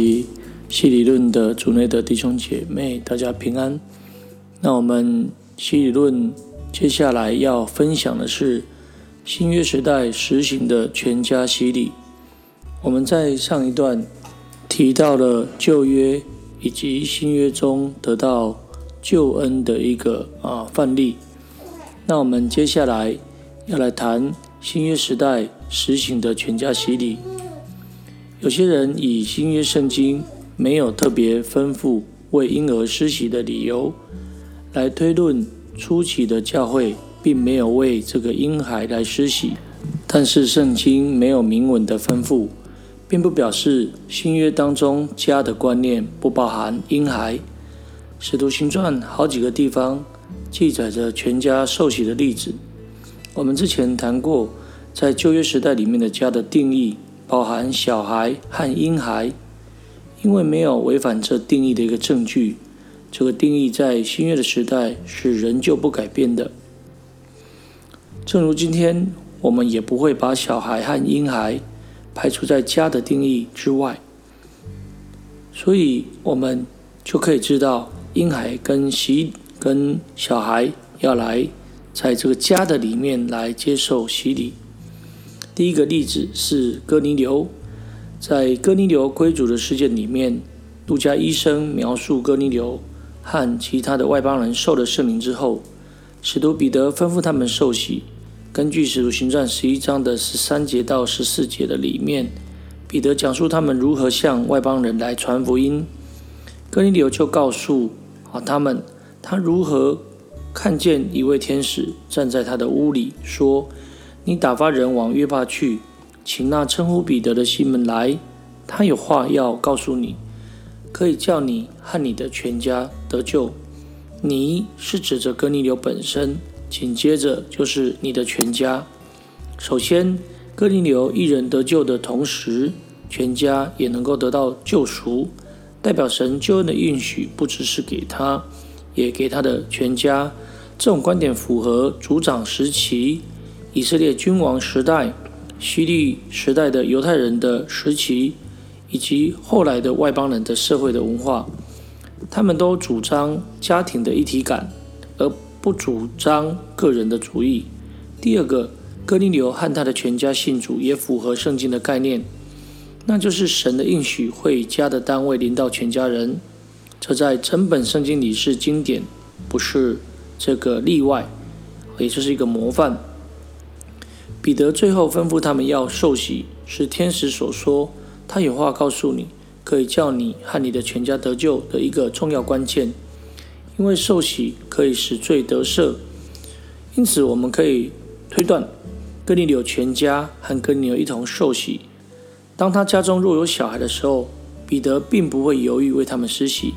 位西理论的主内的弟兄姐妹，大家平安。那我们西理论接下来要分享的是新约时代实行的全家洗礼。我们在上一段提到了旧约以及新约中得到救恩的一个啊范例。那我们接下来要来谈新约时代实行的全家洗礼。有些人以新约圣经没有特别吩咐为婴儿施洗的理由，来推论初期的教会并没有为这个婴孩来施洗。但是圣经没有明文的吩咐，并不表示新约当中家的观念不包含婴孩。使徒行传好几个地方记载着全家受洗的例子。我们之前谈过，在旧约时代里面的家的定义。包含小孩和婴孩，因为没有违反这定义的一个证据，这个定义在新约的时代是仍旧不改变的。正如今天，我们也不会把小孩和婴孩排除在家的定义之外，所以我们就可以知道，婴孩跟洗跟小孩要来在这个家的里面来接受洗礼。第一个例子是哥尼流，在哥尼流归主的事件里面，路加医生描述哥尼流和其他的外邦人受了圣灵之后，使徒彼得吩咐他们受洗。根据使徒行传十一章的十三节到十四节的里面，彼得讲述他们如何向外邦人来传福音。哥尼流就告诉啊他们，他如何看见一位天使站在他的屋里说。你打发人往约帕去，请那称呼彼得的西门来，他有话要告诉你，可以叫你和你的全家得救。你是指着哥尼流本身，紧接着就是你的全家。首先，哥尼流一人得救的同时，全家也能够得到救赎，代表神救恩的应许不只是给他，也给他的全家。这种观点符合族长时期。以色列君王时代、希律时代的犹太人的时期，以及后来的外邦人的社会的文化，他们都主张家庭的一体感，而不主张个人的主义。第二个，哥尼流和他的全家信主，也符合圣经的概念，那就是神的应许会家的单位临到全家人。这在整本圣经里是经典，不是这个例外，也就是一个模范。彼得最后吩咐他们要受洗，是天使所说，他有话告诉你，可以叫你和你的全家得救的一个重要关键。因为受洗可以使罪得赦，因此我们可以推断，哥尼流全家和哥尼流一同受洗。当他家中若有小孩的时候，彼得并不会犹豫为他们施洗，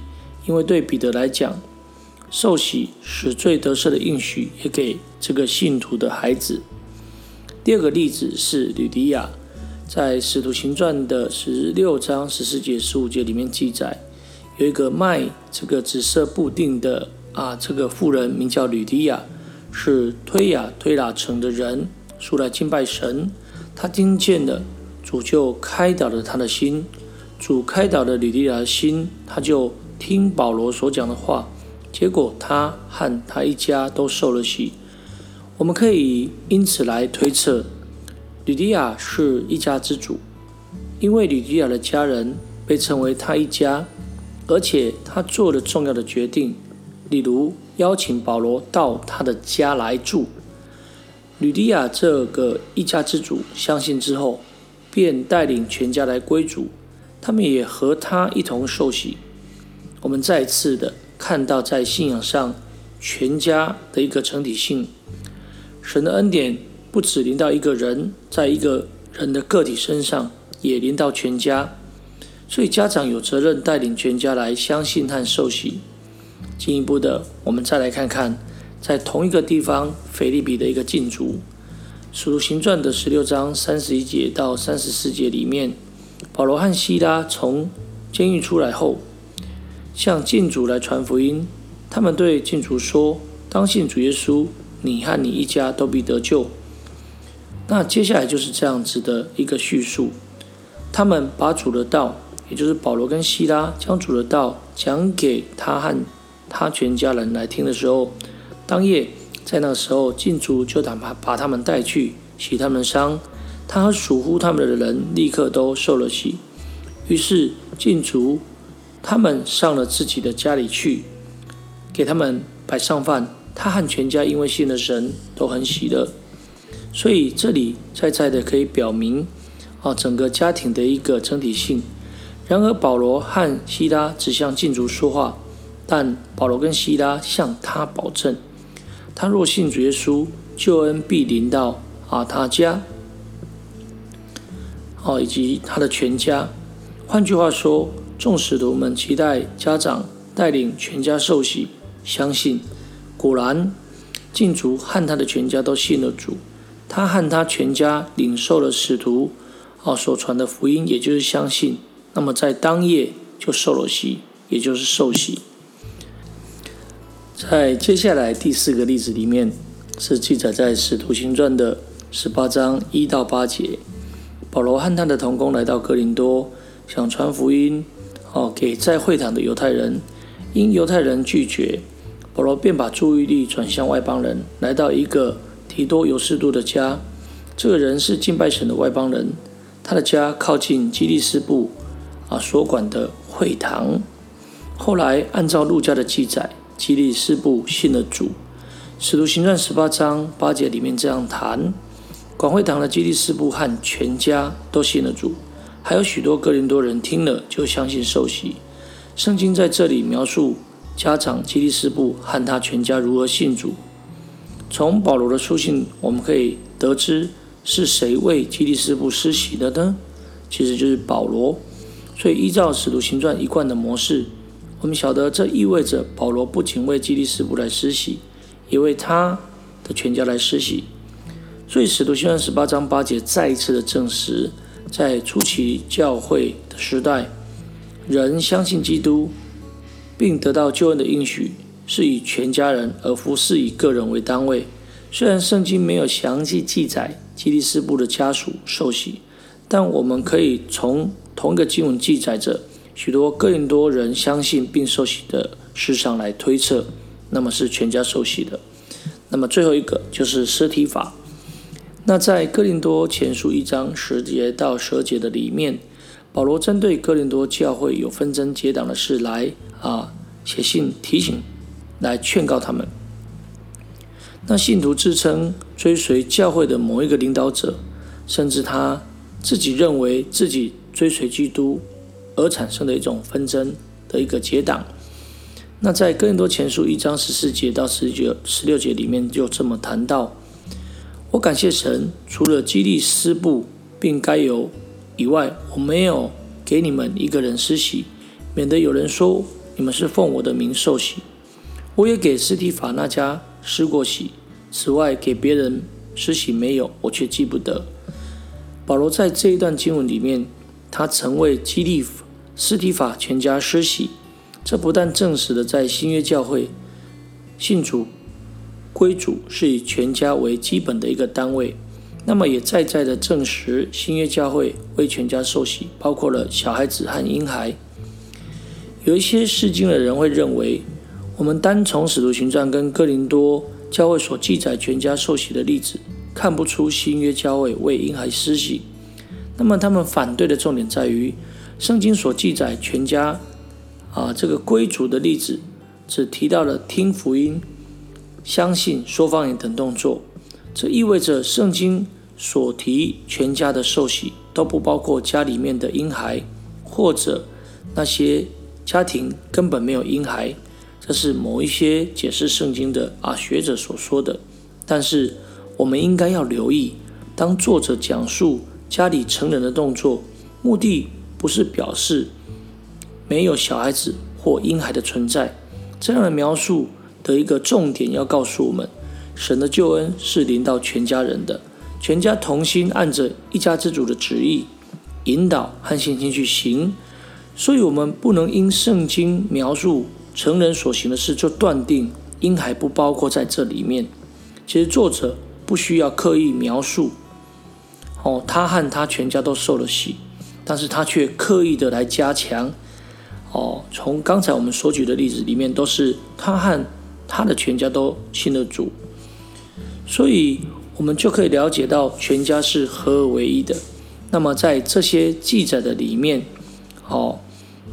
因为对彼得来讲，受洗使罪得赦的应许也给这个信徒的孩子。第二个例子是吕迪亚，在《使徒行传》的十六章十四节、十五节里面记载，有一个卖这个紫色布丁的啊，这个妇人名叫吕迪亚，是推雅推拉城的人，出来敬拜神。他听见了主就开导了他的心，主开导了吕迪亚的心，他就听保罗所讲的话，结果他和他一家都受了洗。我们可以因此来推测，吕迪亚是一家之主，因为吕迪亚的家人被称为他一家，而且他做了重要的决定，例如邀请保罗到他的家来住。吕迪亚这个一家之主相信之后，便带领全家来归主，他们也和他一同受洗。我们再次的看到，在信仰上全家的一个整体性。神的恩典不只临到一个人，在一个人的个体身上，也临到全家。所以家长有责任带领全家来相信和受洗。进一步的，我们再来看看，在同一个地方，腓利比的一个禁足，使徒行传的十六章三十一节到三十四节里面，保罗和希拉从监狱出来后，向禁主来传福音。他们对禁主说：“当信主耶稣。”你和你一家都必得救。那接下来就是这样子的一个叙述：他们把主的道，也就是保罗跟希拉将主的道讲给他和他全家人来听的时候，当夜在那时候，禁足就打把把他们带去洗他们的伤，他和属乎他们的人立刻都受了洗。于是禁足他们上了自己的家里去，给他们摆上饭。他和全家因为信了神，都很喜乐。所以这里在在的可以表明啊，整个家庭的一个整体性。然而保罗和希拉只向禁足说话，但保罗跟希拉向他保证，他若信主耶稣，救恩必临到啊他家，哦以及他的全家。换句话说，众使徒们期待家长带领全家受洗，相信。果然，禁足和他的全家都信了主。他和他全家领受了使徒啊所传的福音，也就是相信。那么在当夜就受了洗，也就是受洗。在接下来第四个例子里面，是记载在使徒行传的十八章一到八节。保罗和他的同工来到哥林多，想传福音哦给在会堂的犹太人，因犹太人拒绝，保罗便把注意力转向外邦人，来到一个提多尤士度的家。这个人是敬拜神的外邦人，他的家靠近基利斯布。啊，所管的会堂。后来按照路加的记载，基利斯布信了主。使徒行传十八章八节里面这样谈：广会堂的基利斯布和全家都信了主，还有许多哥林多人听了就相信受洗。圣经在这里描述家长基利斯布和他全家如何信主。从保罗的书信，我们可以得知是谁为基利斯布施洗的呢？其实就是保罗。所以，依照使徒行传一贯的模式，我们晓得这意味着保罗不仅为基利斯布来施洗，也为他的全家来施洗。所以，使徒行传十八章八节再一次的证实，在初期教会的时代，人相信基督，并得到救恩的应许，是以全家人，而不是以个人为单位。虽然圣经没有详细记载基利斯布的家属受洗，但我们可以从同一个经文记载着许多更多人相信并受洗的事上来推测，那么是全家受洗的。那么最后一个就是尸体法。那在哥林多前书一章十节到十节的里面，保罗针对哥林多教会有纷争结党的事来啊写信提醒，来劝告他们。那信徒自称追随教会的某一个领导者，甚至他自己认为自己。追随基督而产生的一种纷争的一个结党。那在哥林多前书一章十四节到十九、十六节里面就这么谈到：我感谢神，除了激励师部并该有以外，我没有给你们一个人施洗，免得有人说你们是奉我的名受洗。我也给斯提法那家施过洗，此外给别人施洗没有，我却记不得。保罗在这一段经文里面。他曾为基利斯提法全家施洗，这不但证实了在新约教会信主归主是以全家为基本的一个单位，那么也再再的证实新约教会为全家受洗，包括了小孩子和婴孩。有一些世经的人会认为，我们单从使徒行传跟哥林多教会所记载全家受洗的例子，看不出新约教会为婴孩施洗。那么他们反对的重点在于，圣经所记载全家啊这个归主的例子，只提到了听福音、相信、说方言等动作。这意味着圣经所提全家的受洗都不包括家里面的婴孩，或者那些家庭根本没有婴孩。这是某一些解释圣经的啊学者所说的。但是我们应该要留意，当作者讲述。家里成人的动作，目的不是表示没有小孩子或婴孩的存在。这样的描述的一个重点要告诉我们，神的救恩是临到全家人的，全家同心按着一家之主的旨意引导和信心去行。所以，我们不能因圣经描述成人所行的事就断定婴孩不包括在这里面。其实，作者不需要刻意描述。哦，他和他全家都受了洗，但是他却刻意的来加强。哦，从刚才我们所举的例子里面，都是他和他的全家都信了主，所以我们就可以了解到全家是合而为一的。那么在这些记载的里面，哦，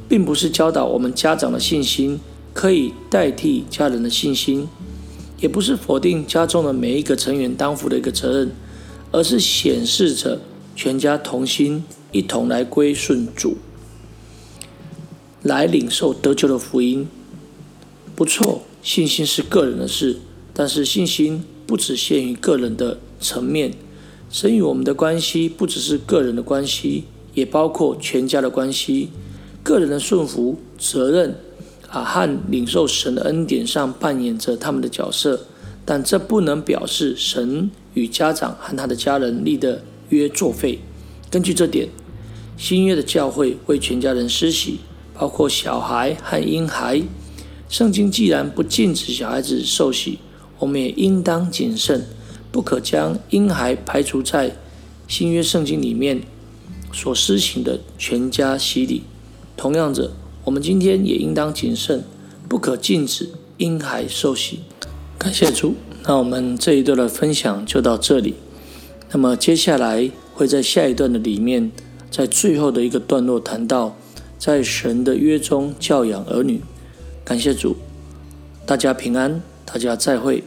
并不是教导我们家长的信心可以代替家人的信心，也不是否定家中的每一个成员担负的一个责任，而是显示着全家同心一同来归顺主。来领受得救的福音，不错。信心是个人的事，但是信心不只限于个人的层面。神与我们的关系不只是个人的关系，也包括全家的关系。个人的顺服、责任啊，和领受神的恩典上扮演着他们的角色，但这不能表示神与家长和他的家人立的约作废。根据这点，新约的教会为全家人施洗。包括小孩和婴孩，圣经既然不禁止小孩子受洗，我们也应当谨慎，不可将婴孩排除在新约圣经里面所施行的全家洗礼。同样的，我们今天也应当谨慎，不可禁止婴孩受洗。感谢主，那我们这一段的分享就到这里。那么接下来会在下一段的里面，在最后的一个段落谈到。在神的约中教养儿女，感谢主，大家平安，大家再会。